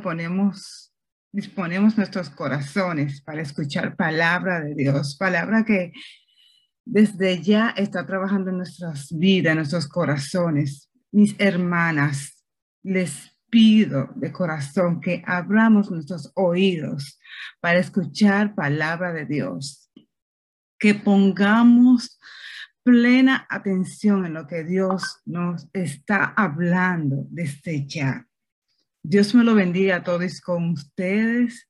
ponemos, disponemos nuestros corazones para escuchar palabra de Dios, palabra que desde ya está trabajando en nuestras vidas, en nuestros corazones. Mis hermanas, les pido de corazón que abramos nuestros oídos para escuchar palabra de Dios, que pongamos plena atención en lo que Dios nos está hablando desde ya. Dios me lo bendiga a todos con ustedes.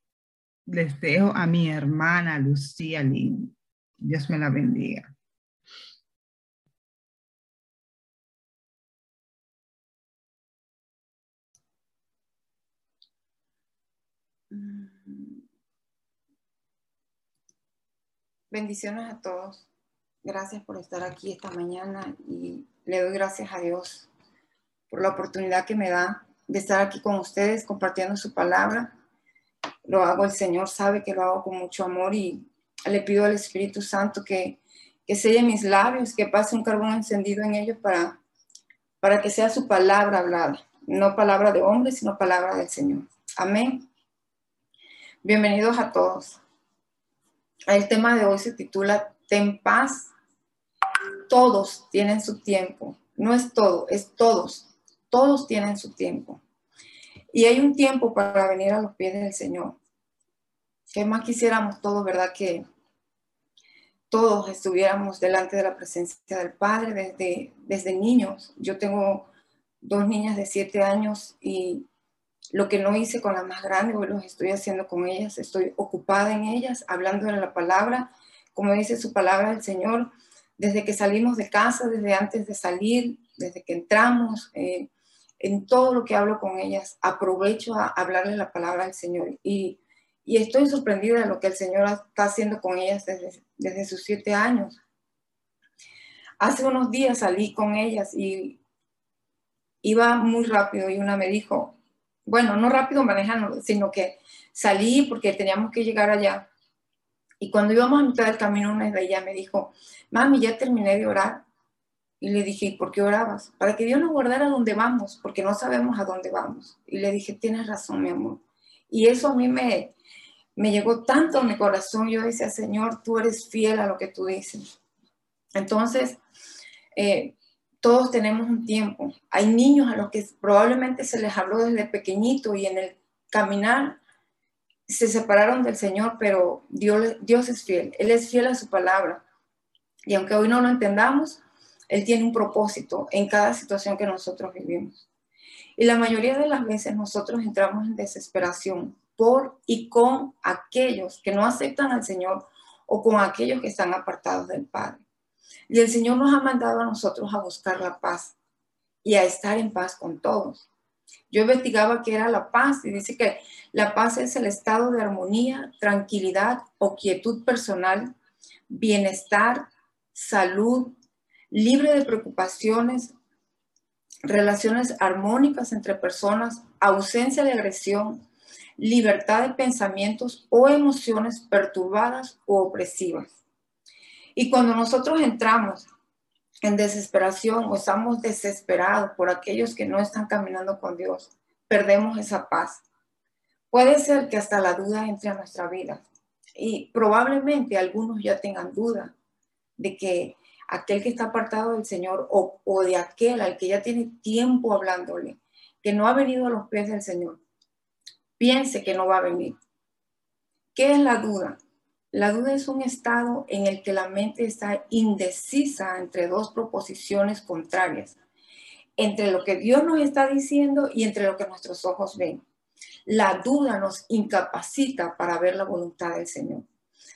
Les dejo a mi hermana Lucía Lin. Dios me la bendiga. Bendiciones a todos. Gracias por estar aquí esta mañana y le doy gracias a Dios por la oportunidad que me da de estar aquí con ustedes compartiendo su palabra. Lo hago, el Señor sabe que lo hago con mucho amor y le pido al Espíritu Santo que, que selle mis labios, que pase un carbón encendido en ellos para, para que sea su palabra hablada. No palabra de hombre, sino palabra del Señor. Amén. Bienvenidos a todos. El tema de hoy se titula Ten paz. Todos tienen su tiempo. No es todo, es todos. Todos tienen su tiempo. Y hay un tiempo para venir a los pies del Señor. ¿Qué más quisiéramos todos, verdad? Que todos estuviéramos delante de la presencia del Padre desde, desde niños. Yo tengo dos niñas de siete años y lo que no hice con la más grande, hoy lo estoy haciendo con ellas. Estoy ocupada en ellas, hablando de la palabra, como dice su palabra el Señor, desde que salimos de casa, desde antes de salir, desde que entramos, eh, en todo lo que hablo con ellas, aprovecho a hablarles la palabra del Señor. Y, y estoy sorprendida de lo que el Señor está haciendo con ellas desde, desde sus siete años. Hace unos días salí con ellas y iba muy rápido y una me dijo, bueno, no rápido manejando, sino que salí porque teníamos que llegar allá. Y cuando íbamos a mitad del camino, una de ellas me dijo, mami, ya terminé de orar. Y le dije, ¿por qué orabas? Para que Dios nos guardara donde vamos, porque no sabemos a dónde vamos. Y le dije, tienes razón, mi amor. Y eso a mí me, me llegó tanto a mi corazón. Yo decía, Señor, tú eres fiel a lo que tú dices. Entonces, eh, todos tenemos un tiempo. Hay niños a los que probablemente se les habló desde pequeñito y en el caminar se separaron del Señor, pero Dios, Dios es fiel. Él es fiel a su palabra. Y aunque hoy no lo entendamos, él tiene un propósito en cada situación que nosotros vivimos. Y la mayoría de las veces nosotros entramos en desesperación por y con aquellos que no aceptan al Señor o con aquellos que están apartados del Padre. Y el Señor nos ha mandado a nosotros a buscar la paz y a estar en paz con todos. Yo investigaba qué era la paz y dice que la paz es el estado de armonía, tranquilidad o quietud personal, bienestar, salud, libre de preocupaciones, relaciones armónicas entre personas, ausencia de agresión, libertad de pensamientos o emociones perturbadas o opresivas. Y cuando nosotros entramos en desesperación o estamos desesperados por aquellos que no están caminando con Dios, perdemos esa paz. Puede ser que hasta la duda entre a nuestra vida y probablemente algunos ya tengan duda de que aquel que está apartado del Señor o, de aquel al que ya tiene tiempo hablándole, que no ha venido a los pies del Señor, piense que no va a venir. ¿Qué es la duda? La duda es un estado en el que la mente está indecisa entre dos proposiciones contrarias, entre lo que Dios nos está diciendo y entre lo que nuestros ojos ven. La duda nos incapacita para ver la voluntad del Señor.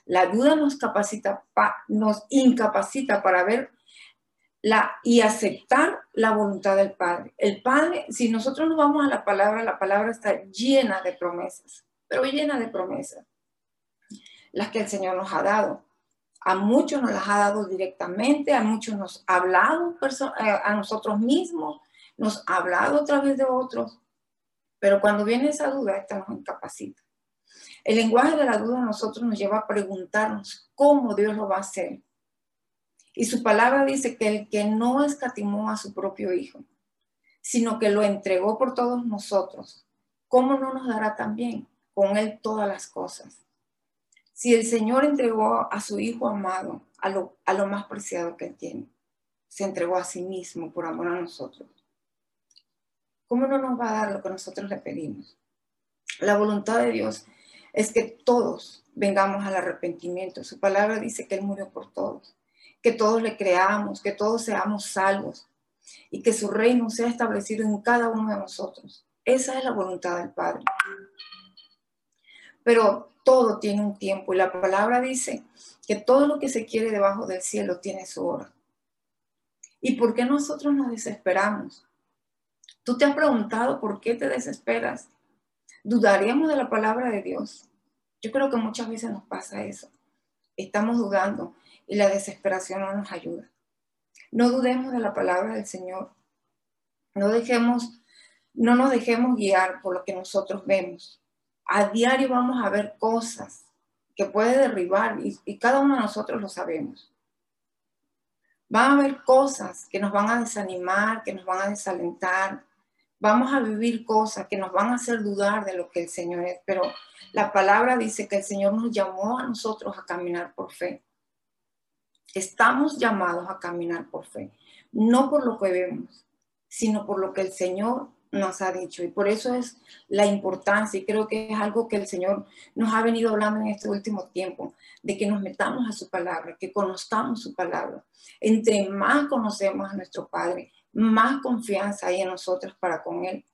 La duda nos, capacita, nos incapacita para ver la, y aceptar la voluntad del Padre. El Padre, si nosotros nos vamos a la palabra, la palabra está llena de promesas, pero llena de promesas, las que el Señor nos ha dado. A muchos nos las ha dado directamente, a muchos nos ha hablado eh, a nosotros mismos, nos ha hablado a través de otros, pero cuando viene esa duda, esta nos incapacita. El lenguaje de la duda a nosotros nos lleva a preguntarnos cómo Dios lo va a hacer. Y su palabra dice que el que no escatimó a su propio Hijo, sino que lo entregó por todos nosotros, ¿cómo no nos dará también con Él todas las cosas? Si el Señor entregó a su Hijo amado, a lo, a lo más preciado que tiene, se entregó a sí mismo por amor a nosotros, ¿cómo no nos va a dar lo que nosotros le pedimos? La voluntad de Dios es que todos vengamos al arrepentimiento. Su palabra dice que Él murió por todos, que todos le creamos, que todos seamos salvos y que su reino sea establecido en cada uno de nosotros. Esa es la voluntad del Padre. Pero todo tiene un tiempo y la palabra dice que todo lo que se quiere debajo del cielo tiene su hora. ¿Y por qué nosotros nos desesperamos? ¿Tú te has preguntado por qué te desesperas? ¿Dudaríamos de la palabra de Dios? Yo creo que muchas veces nos pasa eso. Estamos dudando y la desesperación no nos ayuda. No dudemos de la palabra del Señor. No dejemos, no nos dejemos guiar por lo que nosotros vemos. A diario vamos a ver cosas que puede derribar y, y cada uno de nosotros lo sabemos. Van a haber cosas que nos van a desanimar, que nos van a desalentar, vamos a vivir cosas que nos van a hacer dudar de lo que el Señor es, pero la palabra dice que el Señor nos llamó a nosotros a caminar por fe. Estamos llamados a caminar por fe, no por lo que vemos, sino por lo que el Señor nos ha dicho. Y por eso es la importancia, y creo que es algo que el Señor nos ha venido hablando en este último tiempo, de que nos metamos a su palabra, que conozcamos su palabra. Entre más conocemos a nuestro Padre, más confianza hay en nosotros para con Él.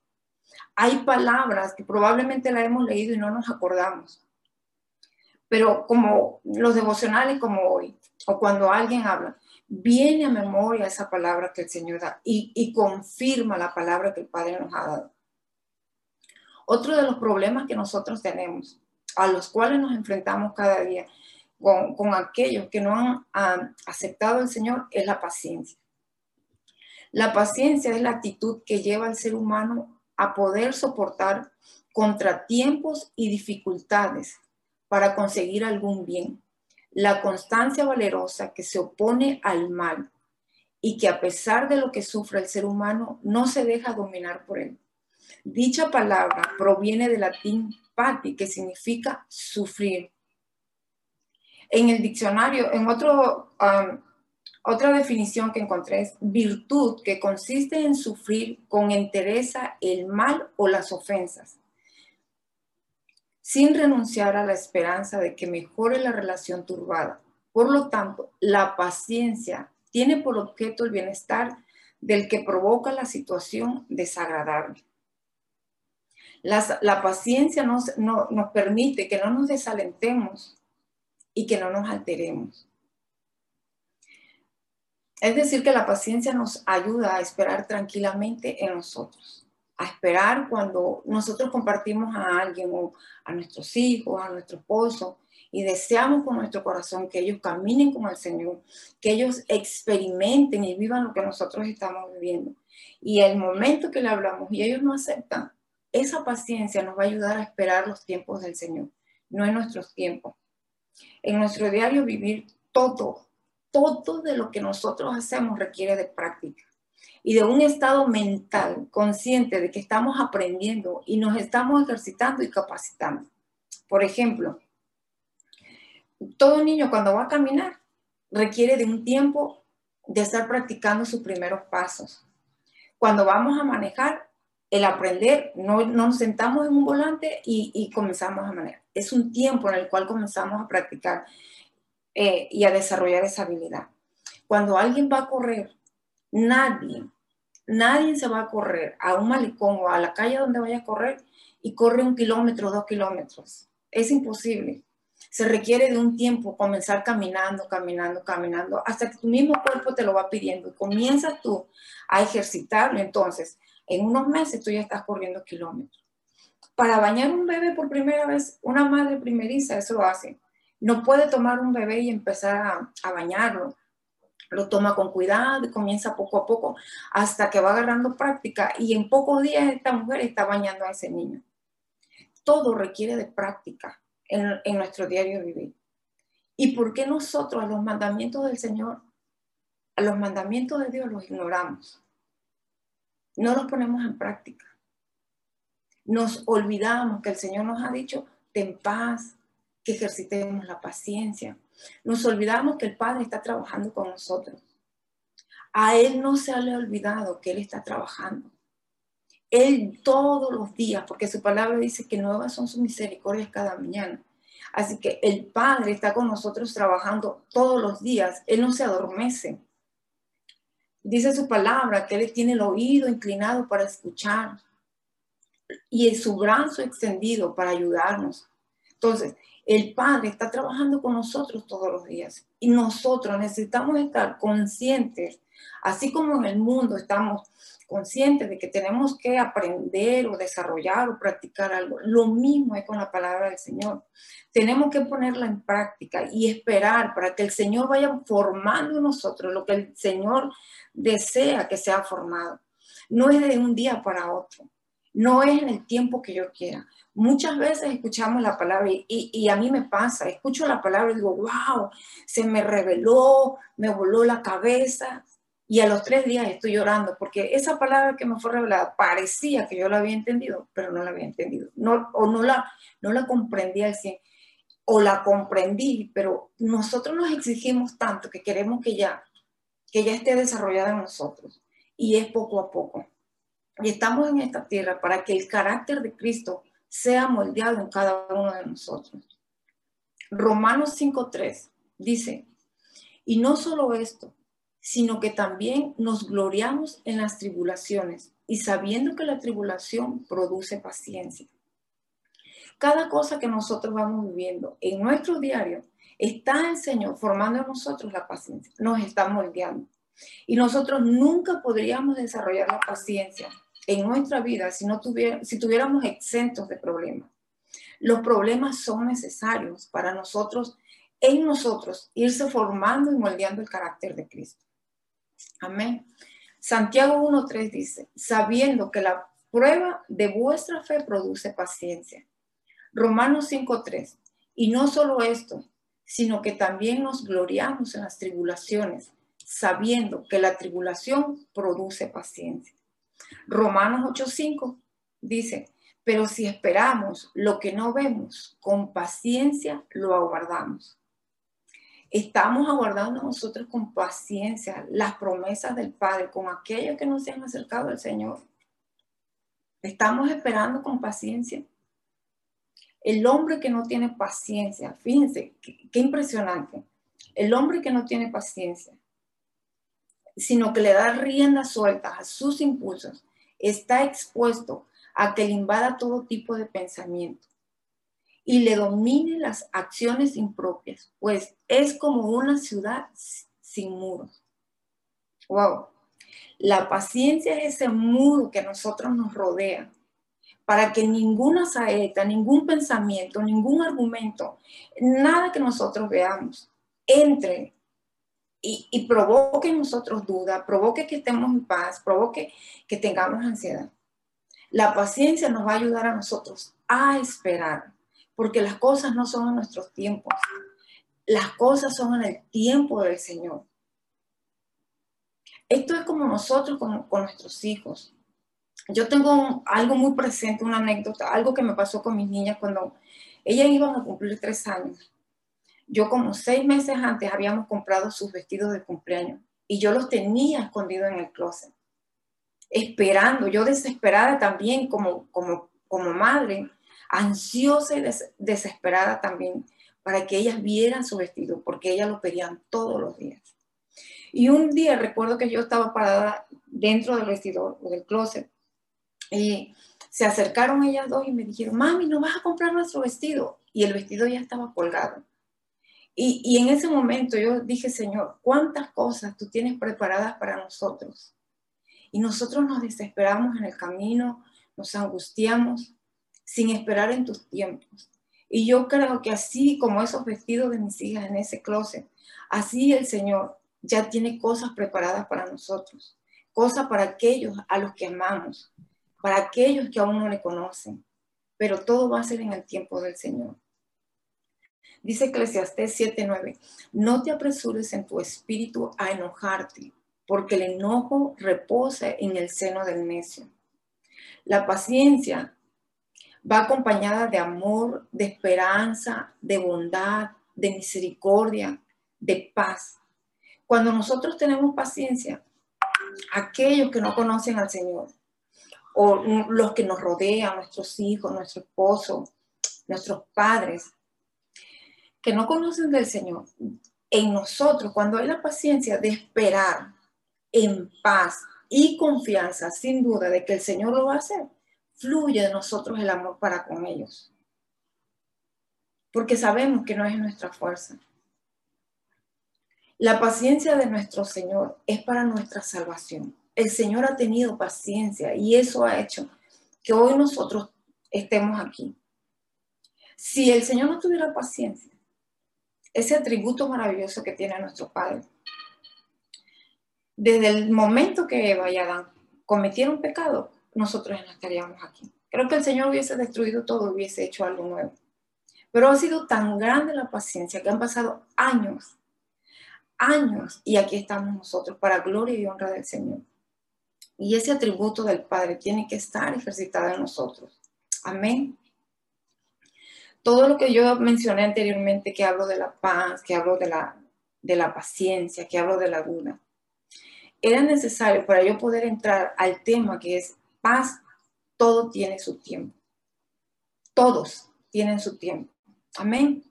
Hay palabras que probablemente la hemos leído y no nos acordamos, pero como los devocionales como hoy, o cuando alguien habla, viene a memoria esa palabra que el Señor da y, confirma la palabra que el Padre nos ha dado. Otro de los problemas que nosotros tenemos, a los cuales nos enfrentamos cada día con, con aquellos que no han, han aceptado al Señor, es la paciencia. La paciencia es la actitud que lleva al ser humano a poder soportar contratiempos y dificultades para conseguir algún bien. La constancia valerosa que se opone al mal y que a pesar de lo que sufre el ser humano no se deja dominar por él. Dicha palabra proviene del latín pati, que significa sufrir. En el diccionario, en otro um, otra definición que encontré es virtud, que consiste en sufrir con entereza el mal o las ofensas, sin renunciar a la esperanza de que mejore la relación turbada. Por lo tanto, la paciencia tiene por objeto el bienestar del que provoca la situación desagradable. la paciencia nos, nos permite que no nos desalentemos y que no nos alteremos. Es decir, que la paciencia nos ayuda a esperar tranquilamente en nosotros, a esperar cuando nosotros compartimos a alguien o a nuestros hijos, a nuestro esposo, y deseamos con nuestro corazón que ellos caminen con el Señor, que ellos experimenten y vivan lo que nosotros estamos viviendo. Y el momento que le hablamos y ellos no aceptan, esa paciencia nos va a ayudar a esperar los tiempos del Señor, no en nuestros tiempos. En nuestro diario vivir, todo, todo de lo que nosotros hacemos requiere de práctica y de un estado mental consciente de que estamos aprendiendo y nos estamos ejercitando y capacitando. Por ejemplo, todo niño cuando va a caminar requiere de un tiempo de estar practicando sus primeros pasos. Cuando vamos a manejar, el aprender, no, nos sentamos en un volante y, y comenzamos a manejar. Es un tiempo en el cual comenzamos a practicar eh, y a desarrollar esa habilidad. Cuando alguien va a correr, nadie, nadie se va a correr a un malecón o a la calle donde vaya a correr y corre un kilómetro, dos kilómetros. Es imposible. Se requiere de un tiempo comenzar caminando, caminando, caminando, hasta que tu mismo cuerpo te lo va pidiendo y comienzas tú a ejercitarlo. Entonces, en unos meses tú ya estás corriendo kilómetros. Para bañar un bebé por primera vez, una madre primeriza, eso lo hace no puede tomar un bebé y empezar a, bañarlo. Lo toma con cuidado y comienza poco a poco hasta que va agarrando práctica y en pocos días esta mujer está bañando a ese niño. Todo requiere de práctica en, nuestro diario vivir. ¿Y por qué nosotros a los mandamientos del Señor, a los mandamientos de Dios los ignoramos? No los ponemos en práctica. Nos olvidamos que el Señor nos ha dicho, ten paz, que ejercitemos la paciencia. Nos olvidamos que el Padre está trabajando con nosotros. A Él no se le ha olvidado que Él está trabajando. Él todos los días, porque su palabra dice que nuevas son sus misericordias cada mañana. Así que el Padre está con nosotros trabajando todos los días. Él no se adormece. Dice su palabra que Él tiene el oído inclinado para escuchar y su brazo extendido para ayudarnos. Entonces, el Padre está trabajando con nosotros todos los días y nosotros necesitamos estar conscientes, así como en el mundo estamos conscientes de que tenemos que aprender o desarrollar o practicar algo. Lo mismo es con la palabra del Señor. Tenemos que ponerla en práctica y esperar para que el Señor vaya formando en nosotros lo que el Señor desea que sea formado. No es de un día para otro, no es en el tiempo que yo quiera. Muchas veces escuchamos la palabra y, a mí me pasa, escucho la palabra y digo, wow, se me reveló, me voló la cabeza, y a los tres días estoy llorando porque esa palabra que me fue revelada parecía que yo la había entendido, pero no la había entendido. No, o no la, no la comprendí al 100. O la comprendí, pero nosotros nos exigimos tanto que queremos que ya, que ya esté desarrollada en nosotros. Y es poco a poco. Y estamos en esta tierra para que el carácter de Cristo sea moldeado en cada uno de nosotros. Romanos 5.3 dice, y no solo esto, sino que también nos gloriamos en las tribulaciones y sabiendo que la tribulación produce paciencia. Cada cosa que nosotros vamos viviendo en nuestro diario está el Señor formando en nosotros la paciencia, nos está moldeando. Y nosotros nunca podríamos desarrollar la paciencia en nuestra vida si, no tuviéramos exentos de problemas. Los problemas son necesarios para nosotros, en nosotros, irse formando y moldeando el carácter de Cristo. Amén. Santiago 1.3 dice, sabiendo que la prueba de vuestra fe produce paciencia. Romanos 5.3, y no solo esto, sino que también nos gloriamos en las tribulaciones, sabiendo que la tribulación produce paciencia. Romanos 8.5 dice, pero si esperamos lo que no vemos, con paciencia lo aguardamos. Estamos aguardando nosotros con paciencia las promesas del Padre con aquellos que nos se han acercado al Señor. Estamos esperando con paciencia. El hombre que no tiene paciencia, fíjense, qué, impresionante. El hombre que no tiene paciencia, sino que le da riendas sueltas a sus impulsos, está expuesto a que le invada todo tipo de pensamiento y le domine las acciones impropias, pues es como una ciudad sin muros. Wow. La paciencia es ese muro que a nosotros nos rodea para que ninguna saeta, ningún pensamiento, ningún argumento, nada que nosotros veamos entre y, provoque en nosotros duda, provoque que estemos en paz, provoque que tengamos ansiedad. La paciencia nos va a ayudar a nosotros a esperar, porque las cosas no son en nuestros tiempos, las cosas son en el tiempo del Señor. Esto es como nosotros con, nuestros hijos. Yo tengo algo muy presente, una anécdota, algo que me pasó con mis niñas cuando ellas iban a cumplir tres años. Yo como seis meses antes habíamos comprado sus vestidos de cumpleaños y yo los tenía escondidos en el closet, esperando, yo desesperada también como, como, como madre, ansiosa y desesperada también para que ellas vieran su vestido, porque ellas lo pedían todos los días. Y un día recuerdo que yo estaba parada dentro del vestidor o del closet y se acercaron ellas dos y me dijeron, mami, ¿no vas a comprar nuestro vestido? Y el vestido ya estaba colgado. Y, en ese momento yo dije, Señor, ¿cuántas cosas tú tienes preparadas para nosotros? Y nosotros nos desesperamos en el camino, nos angustiamos, sin esperar en tus tiempos. Y yo creo que así como esos vestidos de mis hijas en ese closet, así el Señor ya tiene cosas preparadas para nosotros, cosas para aquellos a los que amamos, para aquellos que aún no le conocen, pero todo va a ser en el tiempo del Señor. Dice Eclesiastés 7:9, no te apresures en tu espíritu a enojarte, porque el enojo reposa en el seno del necio. La paciencia va acompañada de amor, de esperanza, de bondad, de misericordia, de paz. Cuando nosotros tenemos paciencia, aquellos que no conocen al Señor, o los que nos rodean, nuestros hijos, nuestro esposo, nuestros padres, que no conocen del Señor, en nosotros, cuando hay la paciencia de esperar en paz y confianza, sin duda, de que el Señor lo va a hacer, fluye de nosotros el amor para con ellos. Porque sabemos que no es nuestra fuerza. La paciencia de nuestro Señor es para nuestra salvación. El Señor ha tenido paciencia y eso ha hecho que hoy nosotros estemos aquí. Si el Señor no tuviera paciencia, ese atributo maravilloso que tiene nuestro Padre, desde el momento que Eva y Adán cometieron pecado, nosotros no estaríamos aquí. Creo que el Señor hubiese destruido todo, hubiese hecho algo nuevo. Pero ha sido tan grande la paciencia que han pasado años, años, y aquí estamos nosotros para gloria y honra del Señor. Y ese atributo del Padre tiene que estar ejercitado en nosotros. Amén. Todo lo que yo mencioné anteriormente, que hablo de la paz, que hablo de la, de la paciencia, que hablo de la duda, era necesario para yo poder entrar al tema que es paz, todo tiene su tiempo. Todos tienen su tiempo. Amén.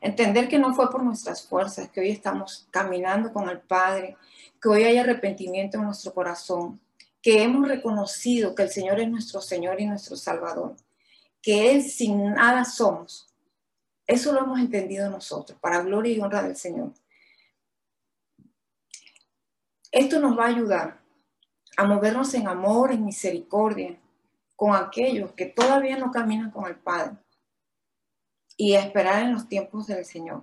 Entender que no fue por nuestras fuerzas que hoy estamos caminando con el Padre, que hoy hay arrepentimiento en nuestro corazón, que hemos reconocido que el Señor es nuestro Señor y nuestro Salvador, que sin nada somos. Eso lo hemos entendido nosotros, para gloria y honra del Señor. Esto nos va a ayudar a movernos en amor, en misericordia, con aquellos que todavía no caminan con el Padre y a esperar en los tiempos del Señor.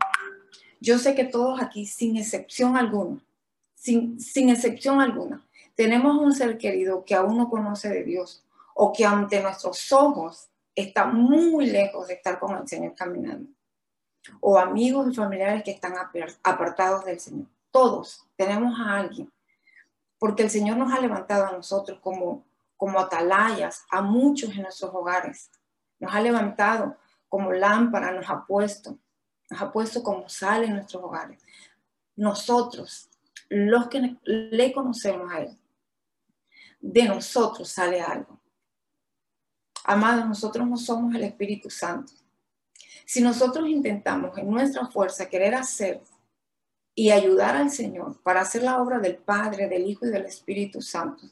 Yo sé que todos aquí, sin excepción alguna, sin, sin excepción alguna, tenemos un ser querido que aún no conoce de Dios o que ante nuestros ojos está muy lejos de estar con el Señor caminando. O amigos y familiares que están apartados del Señor. Todos tenemos a alguien porque el Señor nos ha levantado a nosotros como, como atalayas, a muchos en nuestros hogares. Nos ha levantado como lámpara, nos ha puesto, nos ha puesto como sal en nuestros hogares. Nosotros, los que le conocemos a Él, de nosotros sale algo. Amados, nosotros no somos el Espíritu Santo. Si nosotros intentamos en nuestra fuerza querer hacer y ayudar al Señor para hacer la obra del Padre, del Hijo y del Espíritu Santo.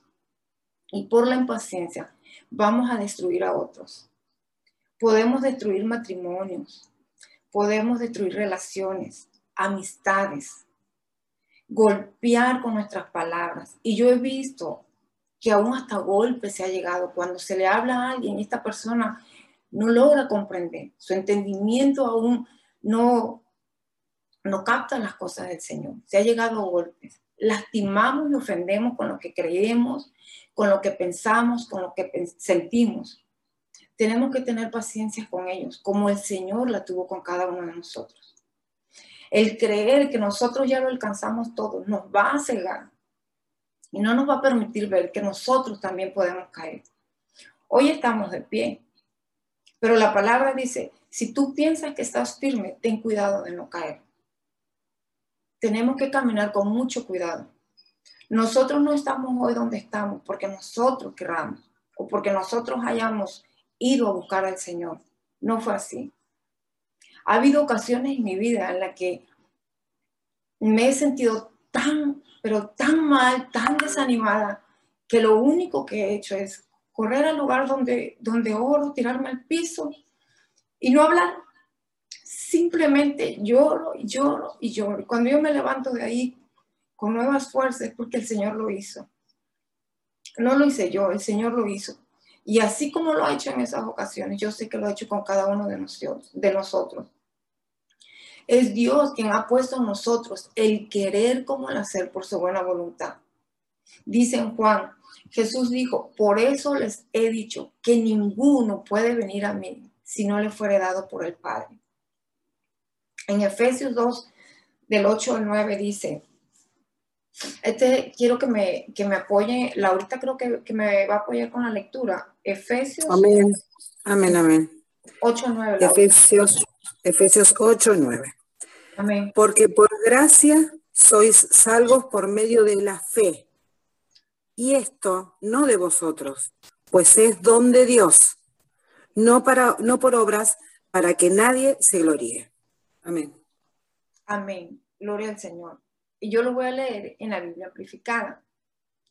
Y por la impaciencia vamos a destruir a otros. Podemos destruir matrimonios, podemos destruir relaciones, amistades, golpear con nuestras palabras. Y yo he visto que aún hasta golpe se ha llegado cuando se le habla a alguien esta persona no logra comprender, su entendimiento aún no, no captan las cosas del Señor. Se ha llegado a golpes. Lastimamos y ofendemos con lo que creemos, con lo que pensamos, con lo que sentimos. Tenemos que tener paciencia con ellos, como el Señor la tuvo con cada uno de nosotros. El creer que nosotros ya lo alcanzamos todo nos va a cegar y no nos va a permitir ver que nosotros también podemos caer. Hoy estamos de pie, pero la palabra dice, si tú piensas que estás firme, ten cuidado de no caer tenemos que caminar con mucho cuidado. Nosotros no estamos hoy donde estamos porque nosotros querramos o porque nosotros hayamos ido a buscar al Señor. No fue así. Ha habido ocasiones en mi vida en las que me he sentido tan, pero tan mal, tan desanimada, que lo único que he hecho es correr al lugar donde, donde oro, tirarme al piso y no hablar simplemente lloro y lloro y lloro. Cuando yo me levanto de ahí con nuevas fuerzas es porque el Señor lo hizo. No lo hice yo, el Señor lo hizo. Y así como lo ha hecho en esas ocasiones, yo sé que lo ha hecho con cada uno de nosotros. De nosotros. Es Dios quien ha puesto en nosotros el querer como el hacer por su buena voluntad. Dice en Juan, Jesús dijo, por eso les he dicho que ninguno puede venir a mí si no le fuere dado por el Padre. En Efesios 2, del 8 al 9 dice, este quiero que me, que me apoye, Laurita creo que, que, me va a apoyar con la lectura. Efesios. Amén. Amén, amén. 8, 9. Efesios, Efesios 8, 9. Amén. Porque por gracia sois salvos por medio de la fe. Y esto no de vosotros, pues es don de Dios, no, para, no por obras, para que nadie se gloríe. Amén. Amén. Gloria al Señor. Y yo lo voy a leer en la Biblia amplificada.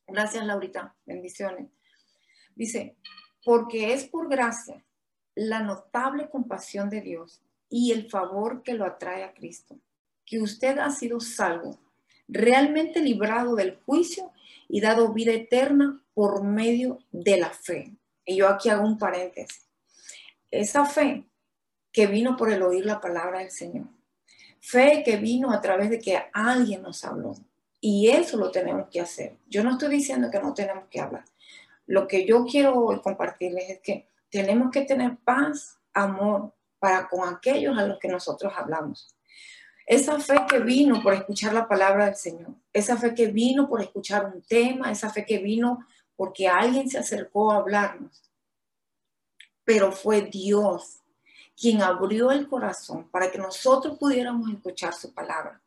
Gracias, Laurita. Bendiciones. Dice, porque es por gracia la notable compasión de Dios y el favor que lo atrae a Cristo, que usted ha sido salvo, realmente librado del juicio y dado vida eterna por medio de la fe. Y yo aquí hago un paréntesis. Esa fe que vino por el oír la palabra del Señor. Fe que vino a través de que alguien nos habló. Y eso lo tenemos que hacer. Yo no estoy diciendo que no tenemos que hablar. Lo que yo quiero compartirles es que tenemos que tener paz, amor para con aquellos a los que nosotros hablamos. Esa fe que vino por escuchar la palabra del Señor, esa fe que vino por escuchar un tema, esa fe que vino porque alguien se acercó a hablarnos. Pero fue Dios quien abrió el corazón para que nosotros pudiéramos escuchar su palabra.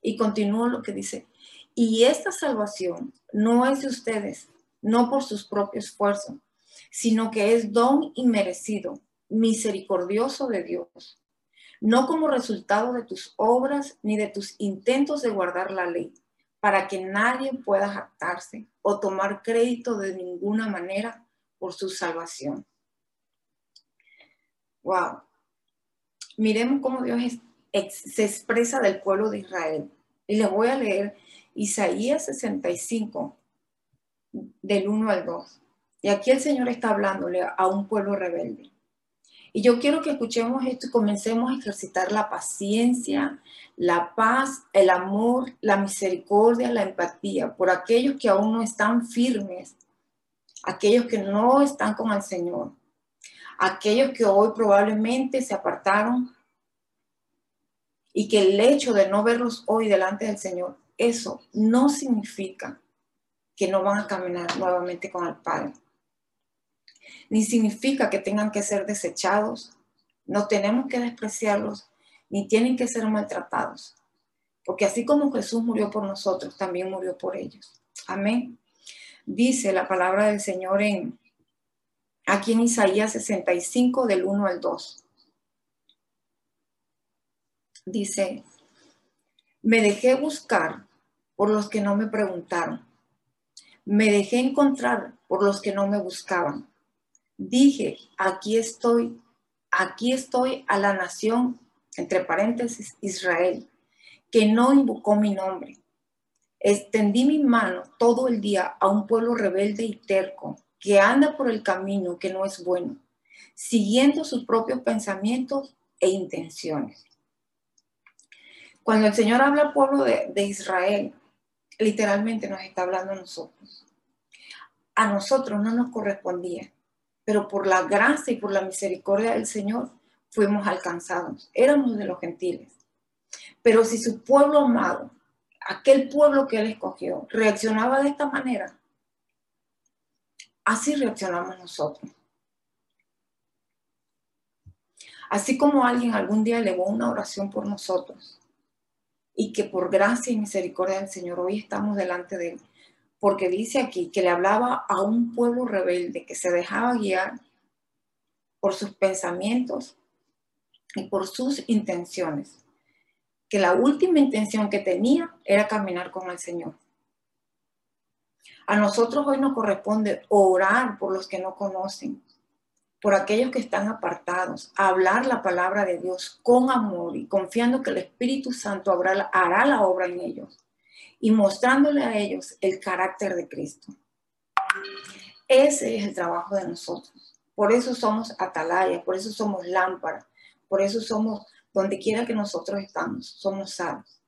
Y continúa lo que dice, y esta salvación no es de ustedes, no por sus propios esfuerzos, sino que es don inmerecido, misericordioso de Dios, no como resultado de tus obras ni de tus intentos de guardar la ley, para que nadie pueda jactarse o tomar crédito de ninguna manera por su salvación. Wow. Miremos cómo Dios se expresa del pueblo de Israel. Y les voy a leer Isaías 65, del 1 al 2. Y aquí el Señor está hablándole a un pueblo rebelde. Y yo quiero que escuchemos esto y comencemos a ejercitar la paciencia, la paz, el amor, la misericordia, la empatía por aquellos que aún no están firmes, aquellos que no están con el Señor, aquellos que hoy probablemente se apartaron y que el hecho de no verlos hoy delante del Señor, eso no significa que no van a caminar nuevamente con el Padre. Ni significa que tengan que ser desechados, no tenemos que despreciarlos, ni tienen que ser maltratados. Porque así como Jesús murió por nosotros, también murió por ellos. Amén. Dice la palabra del Señor en aquí en Isaías 65 del 1 al 2. Dice, me dejé buscar por los que no me preguntaron. Me dejé encontrar por los que no me buscaban. Dije, aquí estoy, aquí estoy a la nación, entre paréntesis, Israel, que no invocó mi nombre. Extendí mi mano todo el día a un pueblo rebelde y terco que anda por el camino que no es bueno, siguiendo sus propios pensamientos e intenciones. Cuando el Señor habla al pueblo de, Israel, literalmente nos está hablando a nosotros. A nosotros no nos correspondía, pero por la gracia y por la misericordia del Señor fuimos alcanzados. Éramos de los gentiles. Pero si su pueblo amado, aquel pueblo que él escogió, reaccionaba de esta manera, Así reaccionamos nosotros. Así como alguien algún día elevó una oración por nosotros y que por gracia y misericordia del Señor hoy estamos delante de Él, porque dice aquí que le hablaba a un pueblo rebelde que se dejaba guiar por sus pensamientos y por sus intenciones, que la última intención que tenía era caminar con el Señor. A nosotros hoy nos corresponde orar por los que no conocen, por aquellos que están apartados, hablar la palabra de Dios con amor y confiando que el Espíritu Santo hará la obra en ellos y mostrándole a ellos el carácter de Cristo. Ese es el trabajo de nosotros. Por eso somos atalaya, por eso somos lámpara, por eso somos donde quiera que nosotros estamos, somos salvos.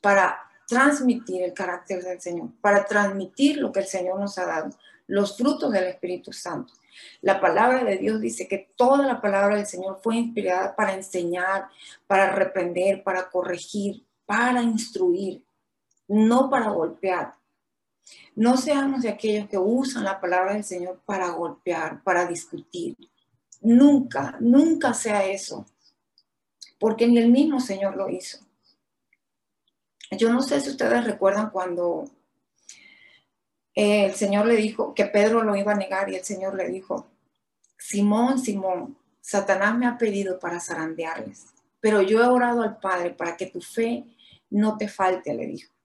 Para transmitir el carácter del Señor, para transmitir lo que el Señor nos ha dado, los frutos del Espíritu Santo. La palabra de Dios dice que toda la palabra del Señor fue inspirada para enseñar, para reprender, para corregir, para instruir, no para golpear. No seamos de aquellos que usan la palabra del Señor para golpear, para discutir. Nunca, nunca sea eso. Porque ni el mismo Señor lo hizo. Yo no sé si ustedes recuerdan cuando el Señor le dijo que Pedro lo iba a negar y el Señor le dijo, Simón, Simón, Satanás me ha pedido para zarandearles, pero yo he orado al Padre para que tu fe no te falte, le dijo.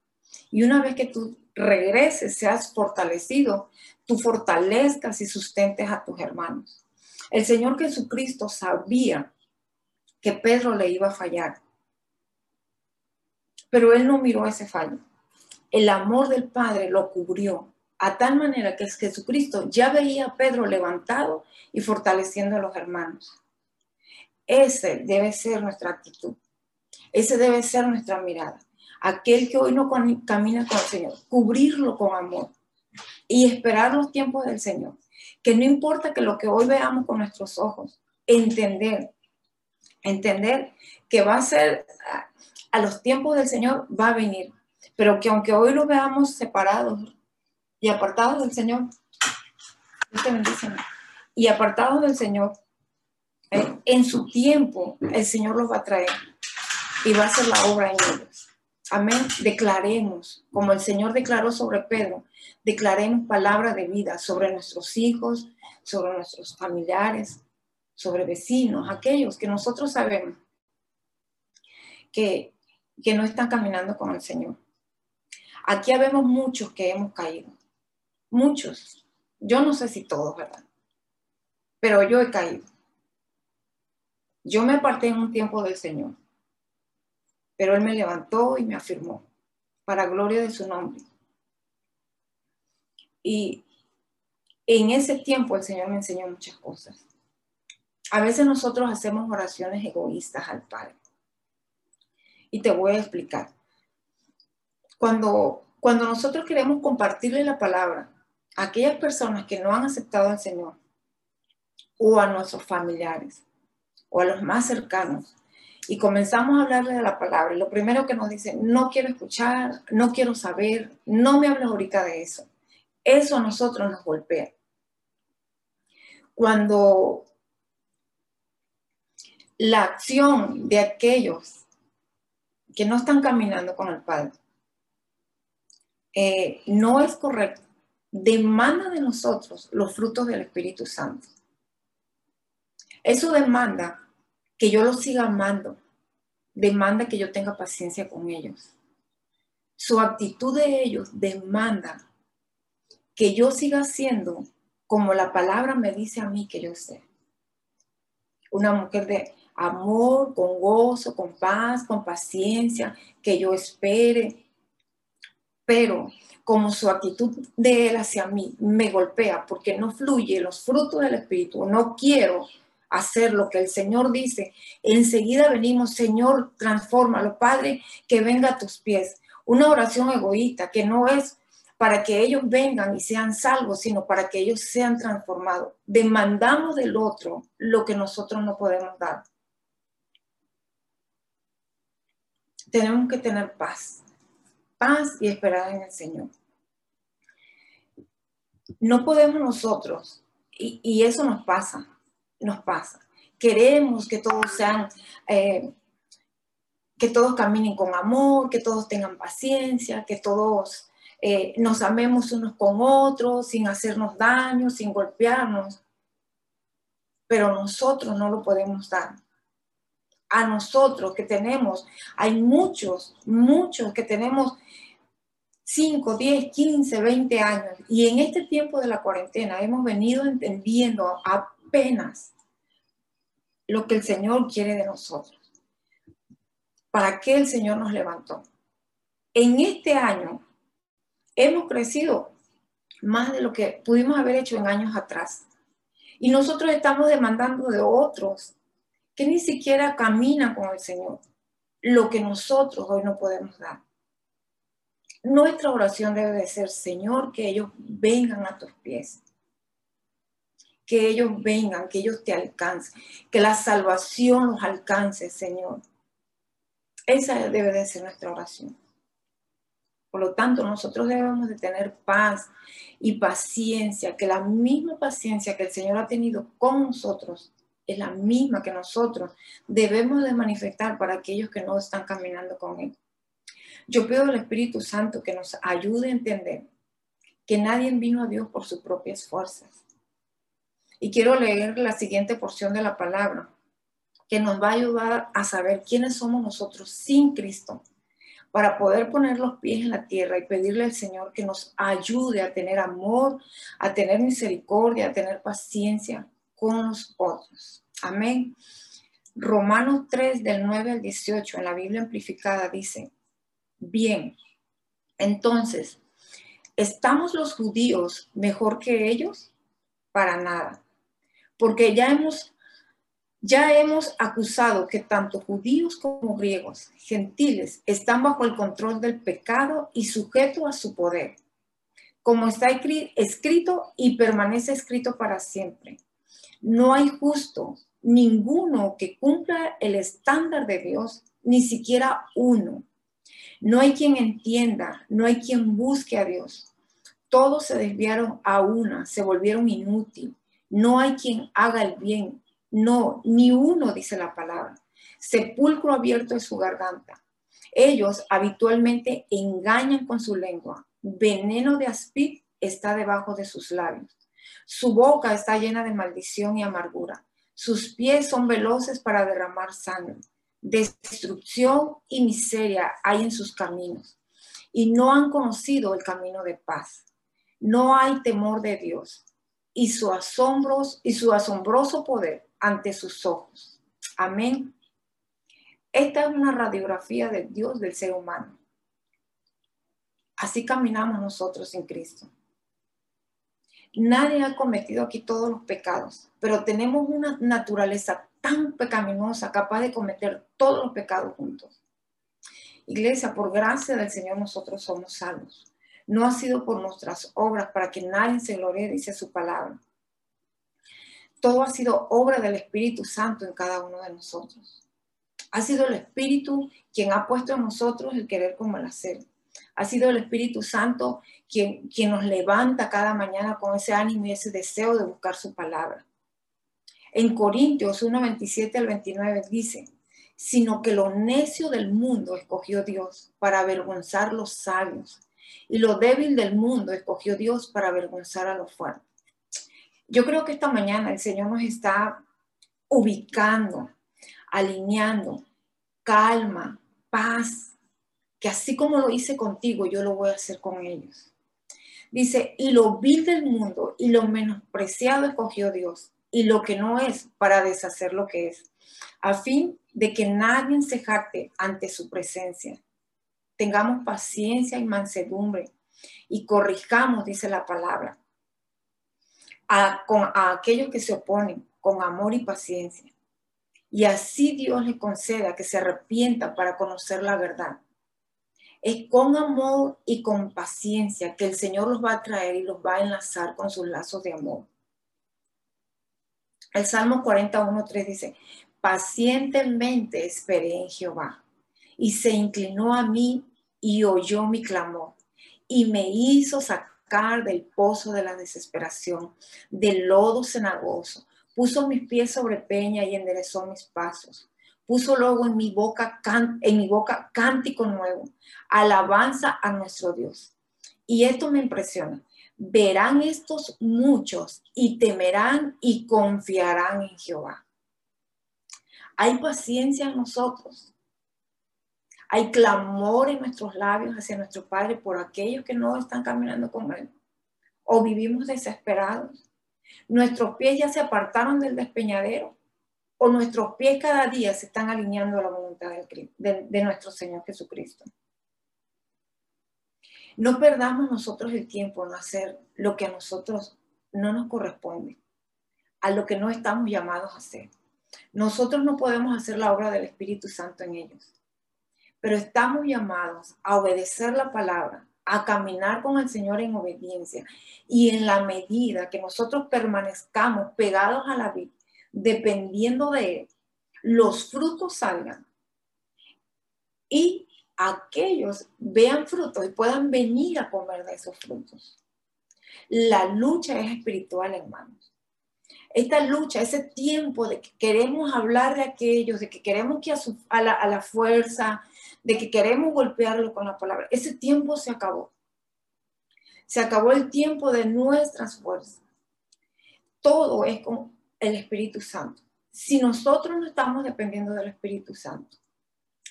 Y una vez que tú regreses, seas fortalecido, tú fortalezcas y sustentes a tus hermanos. El Señor Jesucristo sabía que Pedro le iba a fallar, pero él no miró ese fallo. El amor del Padre lo cubrió a tal manera que Jesucristo ya veía a Pedro levantado y fortaleciendo a los hermanos. Ese debe ser nuestra actitud. Ese debe ser nuestra mirada. Aquel que hoy no camina con el Señor, cubrirlo con amor y esperar los tiempos del Señor. Que no importa que lo que hoy veamos con nuestros ojos, entender, entender que va a ser a los tiempos del Señor, va a venir. Pero que aunque hoy lo veamos separados, y apartados del Señor, y apartados del Señor, eh, en su tiempo el Señor los va a traer y va a hacer la obra en ellos. Amén. Declaremos, como el Señor declaró sobre Pedro, declaremos palabra de vida sobre nuestros hijos, sobre nuestros familiares, sobre vecinos, aquellos que nosotros sabemos que, que no están caminando con el Señor. Aquí habemos muchos que hemos caído. Muchos. Yo no sé si todos, ¿verdad? Pero yo he caído. Yo me aparté en un tiempo del Señor, pero Él me levantó y me afirmó para gloria de su nombre. Y en ese tiempo el Señor me enseñó muchas cosas. A veces nosotros hacemos oraciones egoístas al Padre. Y te voy a explicar. Cuando, cuando nosotros queremos compartirle la palabra aquellas personas que no han aceptado al Señor o a nuestros familiares o a los más cercanos y comenzamos a hablarle de la palabra lo primero que nos dicen, no quiero escuchar, no quiero saber, no me hables ahorita de eso. Eso a nosotros nos golpea. Cuando la acción de aquellos que no están caminando con el Padre eh, no es correcta, demanda de nosotros los frutos del Espíritu Santo. Eso demanda que yo los siga amando, demanda que yo tenga paciencia con ellos. Su actitud de ellos demanda que yo siga siendo como la palabra me dice a mí que yo sé. Una mujer de amor, con gozo, con paz, con paciencia, que yo espere. Pero como su actitud de él hacia mí me golpea porque no fluye los frutos del Espíritu, no quiero hacer lo que el Señor dice, enseguida venimos, Señor, transfórmalo, Padre, que venga a tus pies. Una oración egoísta que no es para que ellos vengan y sean salvos, sino para que ellos sean transformados. Demandamos del otro lo que nosotros no podemos dar. Tenemos que tener paz paz y esperar en el Señor. No podemos nosotros, y, eso nos pasa, nos pasa. Queremos que todos sean, eh, que todos caminen con amor, que todos tengan paciencia, que todos eh, nos amemos unos con otros, sin hacernos daño, sin golpearnos. Pero nosotros no lo podemos dar a nosotros que tenemos, hay muchos, muchos que tenemos 5, 10, 15, 20 años y en este tiempo de la cuarentena hemos venido entendiendo apenas lo que el Señor quiere de nosotros. ¿Para qué el Señor nos levantó? En este año hemos crecido más de lo que pudimos haber hecho en años atrás. Y nosotros estamos demandando de otros que ni siquiera camina con el Señor, lo que nosotros hoy no podemos dar. Nuestra oración debe de ser, Señor, que ellos vengan a tus pies, que ellos vengan, que ellos te alcancen, que la salvación los alcance, Señor. Esa debe de ser nuestra oración. Por lo tanto, nosotros debemos de tener paz y paciencia, que la misma paciencia que el Señor ha tenido con nosotros es la misma que nosotros debemos de manifestar para aquellos que no están caminando con Él. Yo pido al Espíritu Santo que nos ayude a entender que nadie vino a Dios por sus propias fuerzas. Y quiero leer la siguiente porción de la palabra, que nos va a ayudar a saber quiénes somos nosotros sin Cristo, para poder poner los pies en la tierra y pedirle al Señor que nos ayude a tener amor, a tener misericordia, a tener paciencia con los otros. Amén. Romanos 3 del 9 al 18 en la Biblia amplificada dice, bien, entonces, ¿estamos los judíos mejor que ellos? Para nada, porque ya hemos ya hemos acusado que tanto judíos como griegos, gentiles, están bajo el control del pecado y sujetos a su poder, como está escrito y permanece escrito para siempre. No hay justo ninguno que cumpla el estándar de Dios, ni siquiera uno. No hay quien entienda, no hay quien busque a Dios. Todos se desviaron a una, se volvieron inútil. No hay quien haga el bien, no, ni uno, dice la palabra. Sepulcro abierto es su garganta. Ellos habitualmente engañan con su lengua. Veneno de aspid está debajo de sus labios. Su boca está llena de maldición y amargura. Sus pies son veloces para derramar sangre. Destrucción y miseria hay en sus caminos. Y no han conocido el camino de paz. No hay temor de Dios. Y su asombros y su asombroso poder ante sus ojos. Amén. Esta es una radiografía de Dios del ser humano. Así caminamos nosotros en Cristo. Nadie ha cometido aquí todos los pecados, pero tenemos una naturaleza tan pecaminosa, capaz de cometer todos los pecados juntos. Iglesia, por gracia del Señor nosotros somos salvos. No ha sido por nuestras obras para que nadie se gloree, dice su palabra todo ha sido obra del Espíritu Santo en cada uno de nosotros. Ha sido el Espíritu quien ha puesto en nosotros el querer como el hacer. Ha sido el Espíritu Santo quien, quien nos levanta cada mañana con ese ánimo y ese deseo de buscar su palabra. En Corintios 1, 27 al 29 dice, sino que lo necio del mundo escogió Dios para avergonzar los sabios, y lo débil del mundo escogió Dios para avergonzar a los fuertes. Yo creo que esta mañana el Señor nos está ubicando, alineando, calma, paz, que así como lo hice contigo, yo lo voy a hacer con ellos. Dice, y lo vil del mundo y lo menospreciado escogió Dios, y lo que no es para deshacer lo que es, a fin de que nadie se jacte ante su presencia. Tengamos paciencia y mansedumbre y corrijamos, dice la palabra, a, con, a aquellos que se oponen con amor y paciencia. Y así Dios le conceda que se arrepienta para conocer la verdad. Es con amor y con paciencia que el Señor los va a traer y los va a enlazar con sus lazos de amor. El Salmo 41.3 dice, pacientemente esperé en Jehová y se inclinó a mí y oyó mi clamor y me hizo sacar del pozo de la desesperación, del lodo cenagoso. Puso mis pies sobre peña y enderezó mis pasos. Puso luego en mi boca, en mi boca cántico nuevo, alabanza a nuestro Dios. Y esto me impresiona. Verán estos muchos y temerán y confiarán en Jehová. Hay paciencia en nosotros hay clamor en nuestros labios hacia nuestro Padre por aquellos que no están caminando con Él. O vivimos desesperados. Nuestros pies ya se apartaron del despeñadero. O nuestros pies cada día se están alineando a la voluntad de, de nuestro Señor Jesucristo. No perdamos nosotros el tiempo en hacer lo que a nosotros no nos corresponde, a lo que no estamos llamados a hacer. Nosotros no podemos hacer la obra del Espíritu Santo en ellos pero estamos llamados a obedecer la palabra, a caminar con el Señor en obediencia. Y en la medida que nosotros permanezcamos pegados a la vida, dependiendo de Él, los frutos salgan. Y aquellos vean frutos y puedan venir a comer de esos frutos. La lucha es espiritual, hermanos. Esta lucha, ese tiempo de que queremos hablar de aquellos, de que queremos que a, a la fuerza, de que queremos golpearlo con la palabra, ese tiempo se acabó. Se acabó el tiempo de nuestras fuerzas. Todo es con el Espíritu Santo. Si nosotros no estamos dependiendo del Espíritu Santo,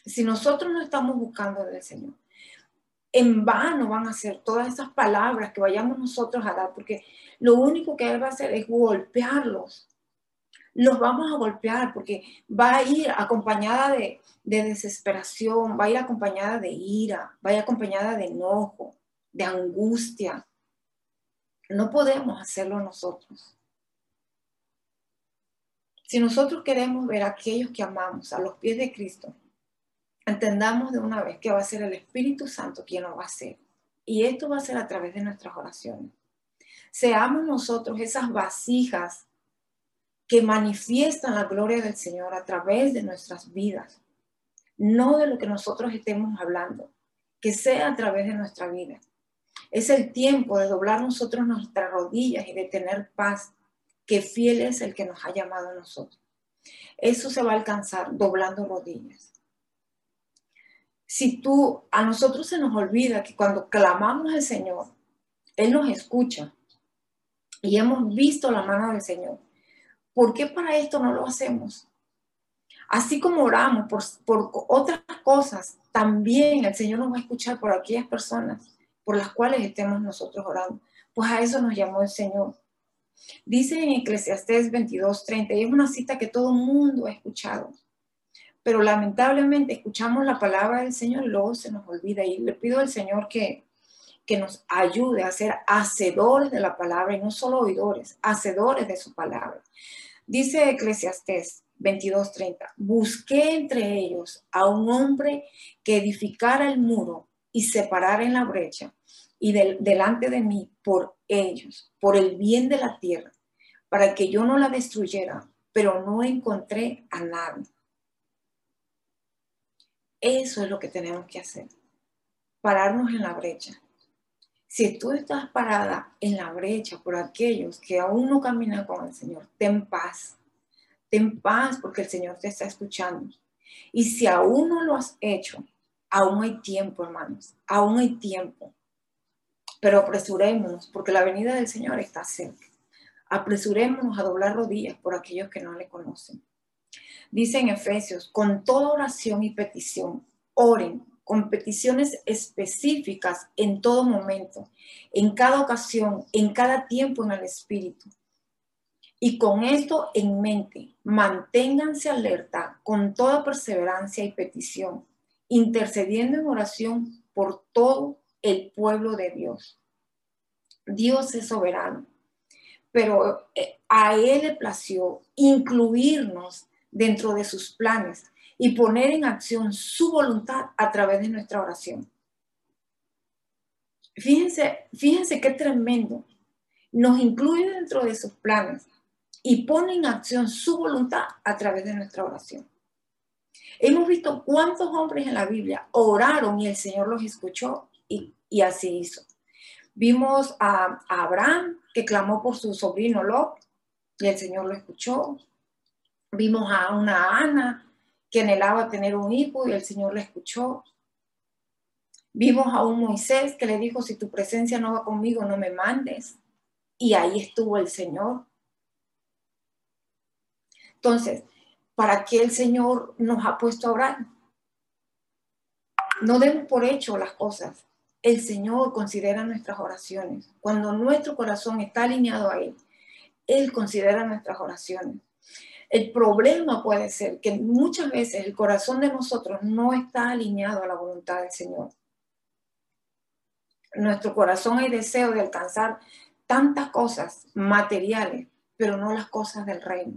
si nosotros no estamos buscando del Señor, en vano van a ser todas esas palabras que vayamos nosotros a dar, porque lo único que Él va a hacer es golpearlos. Los vamos a golpear porque va a ir acompañada de, de desesperación, va a ir acompañada de ira, va a ir acompañada de enojo, de angustia. No podemos hacerlo nosotros. Si nosotros queremos ver a aquellos que amamos a los pies de Cristo, entendamos de una vez que va a ser el Espíritu Santo quien lo va a hacer. Y esto va a ser a través de nuestras oraciones. Seamos nosotros esas vasijas que manifiestan la gloria del Señor a través de nuestras vidas, no de lo que nosotros estemos hablando, que sea a través de nuestra vida. Es el tiempo de doblar nosotros nuestras rodillas y de tener paz, que fiel es el que nos ha llamado a nosotros. Eso se va a alcanzar doblando rodillas si tú, a nosotros se nos olvida que cuando clamamos al Señor, Él nos escucha y hemos visto la mano del Señor. ¿Por qué para esto no lo hacemos? Así como oramos por, por otras cosas, también el Señor nos va a escuchar por aquellas personas por las cuales estemos nosotros orando. Pues a eso nos llamó el Señor. Dice en Eclesiastés 22:30, y es una cita que todo mundo ha escuchado pero lamentablemente escuchamos la palabra del Señor y luego se nos olvida. Y le pido al Señor que, que nos ayude a ser hacedores de la palabra y no solo oidores, hacedores de su palabra. Dice Eclesiastés 22:30, busqué entre ellos a un hombre que edificara el muro y separara en la brecha y delante de mí por ellos, por el bien de la tierra, para que yo no la destruyera, pero no encontré a nadie. Eso es lo que tenemos que hacer, pararnos en la brecha. Si tú estás parada en la brecha por aquellos que aún no caminan con el Señor, ten paz. Ten paz porque el Señor te está escuchando. Y si aún no lo has hecho, aún hay tiempo, hermanos. Aún hay tiempo. Pero apresurémonos porque la venida del Señor está cerca. Apresurémonos a doblar rodillas por aquellos que no le conocen. Dice en Efesios, con toda oración y petición, oren con peticiones específicas en todo momento, en cada ocasión, en cada tiempo en el Espíritu. Y con esto en mente, manténganse alerta con toda perseverancia y petición, intercediendo en oración por todo el pueblo de Dios. Dios es soberano, pero eh, a Él le plació incluirnos dentro de sus planes y poner en acción su voluntad a través de nuestra oración. Fíjense, fíjense qué tremendo. Nos incluye dentro de sus planes y pone en acción su voluntad a través de nuestra oración. Hemos visto cuántos hombres en la Biblia oraron y el Señor los escuchó y, así hizo. Vimos a, a, Abraham que clamó por su sobrino Lot y el Señor lo escuchó. Vimos a una Ana que anhelaba tener un hijo y el Señor la escuchó. Vimos a un Moisés que le dijo, si tu presencia no va conmigo, no me mandes. Y ahí estuvo el Señor. Entonces, ¿para qué el Señor nos ha puesto a orar? No demos por hecho las cosas. El Señor considera nuestras oraciones. Cuando nuestro corazón está alineado a Él, Él considera nuestras oraciones. El problema puede ser que muchas veces el corazón de nosotros no está alineado a la voluntad del Señor. nuestro corazón hay deseo de alcanzar tantas cosas materiales, pero no las cosas del reino.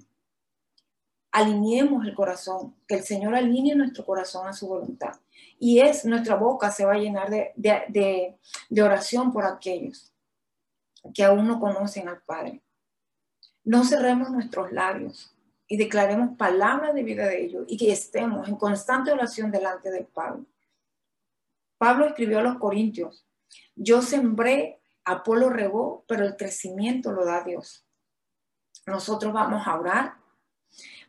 Alineemos el corazón, que el Señor alinee nuestro corazón a su voluntad. Y es nuestra boca se va a llenar de, de oración por aquellos que aún no conocen al Padre. No cerremos nuestros labios y declaremos palabras de vida de ellos y que estemos en constante oración delante del Padre. Pablo escribió a los Corintios, yo sembré, Apolo regó, pero el crecimiento lo da Dios. Nosotros vamos a orar,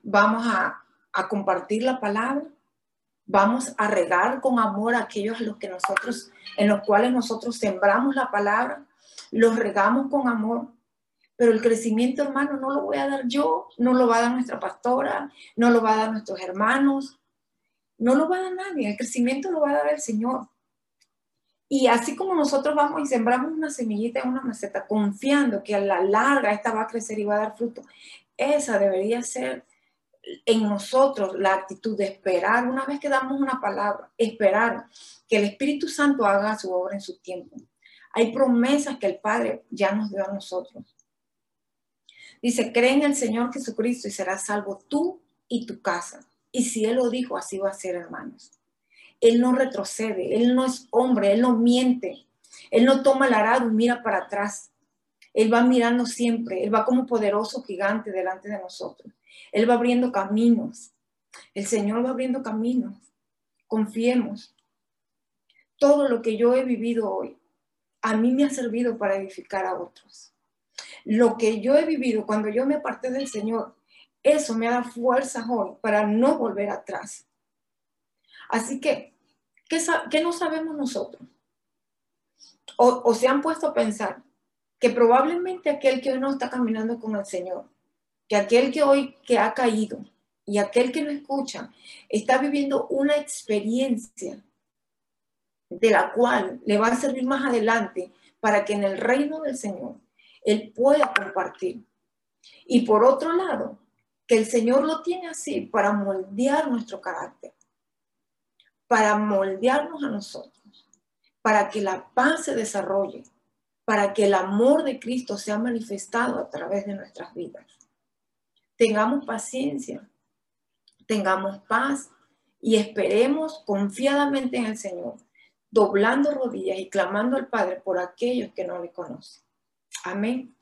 vamos a, a compartir la palabra, vamos a regar con amor a aquellos a los que nosotros, en los cuales nosotros sembramos la palabra, los regamos con amor, pero el crecimiento, hermano, no lo voy a dar yo, no lo va a dar nuestra pastora, no lo va a dar nuestros hermanos, no lo va a dar nadie, el crecimiento lo va a dar el Señor. Y así como nosotros vamos y sembramos una semillita en una maceta, confiando que a la larga esta va a crecer y va a dar fruto, esa debería ser en nosotros la actitud de esperar, una vez que damos una palabra, esperar que el Espíritu Santo haga su obra en su tiempo. Hay promesas que el Padre ya nos dio a nosotros. Dice, cree en el Señor Jesucristo y serás salvo tú y tu casa. Y si Él lo dijo, así va a ser, hermanos. Él no retrocede, Él no es hombre, Él no miente, Él no toma el arado y mira para atrás. Él va mirando siempre, Él va como poderoso gigante delante de nosotros. Él va abriendo caminos. El Señor va abriendo caminos. Confiemos. Todo lo que yo he vivido hoy, a mí me ha servido para edificar a otros. Lo que yo he vivido cuando yo me aparté del Señor, eso me da fuerzas hoy para no volver atrás. Así que, ¿qué, no sabemos nosotros? O, o se han puesto a pensar que probablemente aquel que hoy no está caminando con el Señor que aquel que hoy que ha caído y aquel que no escucha está viviendo una experiencia de la cual le va a servir más adelante para que en el reino del Señor él pueda compartir. Y por otro lado, que el Señor lo tiene así para moldear nuestro carácter, para moldearnos a nosotros, para que la paz se desarrolle, para que el amor de Cristo sea manifestado a través de nuestras vidas tengamos paciencia, tengamos paz y esperemos confiadamente en el Señor, doblando rodillas y clamando al Padre por aquellos que no le conocen. Amén.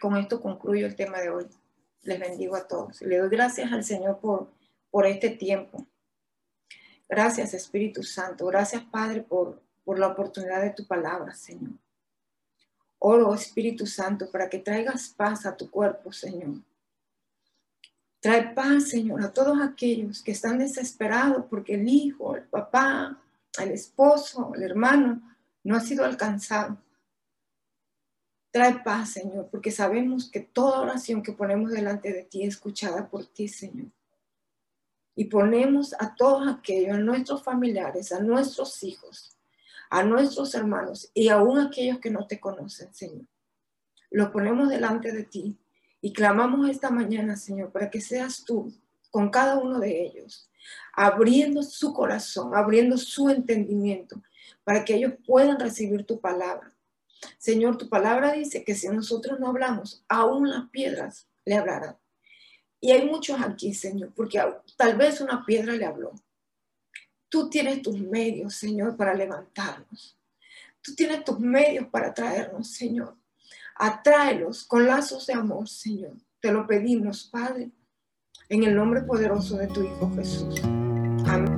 Con esto concluyo el tema de hoy. Les bendigo a todos. Le doy gracias al Señor por, por este tiempo. Gracias Espíritu Santo. Gracias Padre por, por la oportunidad de tu palabra, Señor. Oro Espíritu Santo para que traigas paz a tu cuerpo, Señor Trae paz, Señor, a todos aquellos que están desesperados porque el hijo, el papá, el esposo, el hermano no ha sido alcanzado. Trae paz, Señor, porque sabemos que toda oración que ponemos delante de ti es escuchada por ti, Señor. Y ponemos a todos aquellos, a nuestros familiares, a nuestros hijos, a nuestros hermanos y aún aquellos que no te conocen, Señor. Lo ponemos delante de ti y clamamos esta mañana, Señor, para que seas tú con cada uno de ellos, abriendo su corazón, abriendo su entendimiento, para que ellos puedan recibir tu palabra. Señor, tu palabra dice que si nosotros no hablamos, aún las piedras le hablarán. Y hay muchos aquí, Señor, porque tal vez una piedra le habló. Tú tienes tus medios, Señor, para levantarnos. Tú tienes tus medios para traernos, Señor. Atráelos con lazos de amor, Señor. Te lo pedimos, Padre, en el nombre poderoso de tu Hijo Jesús. Amén.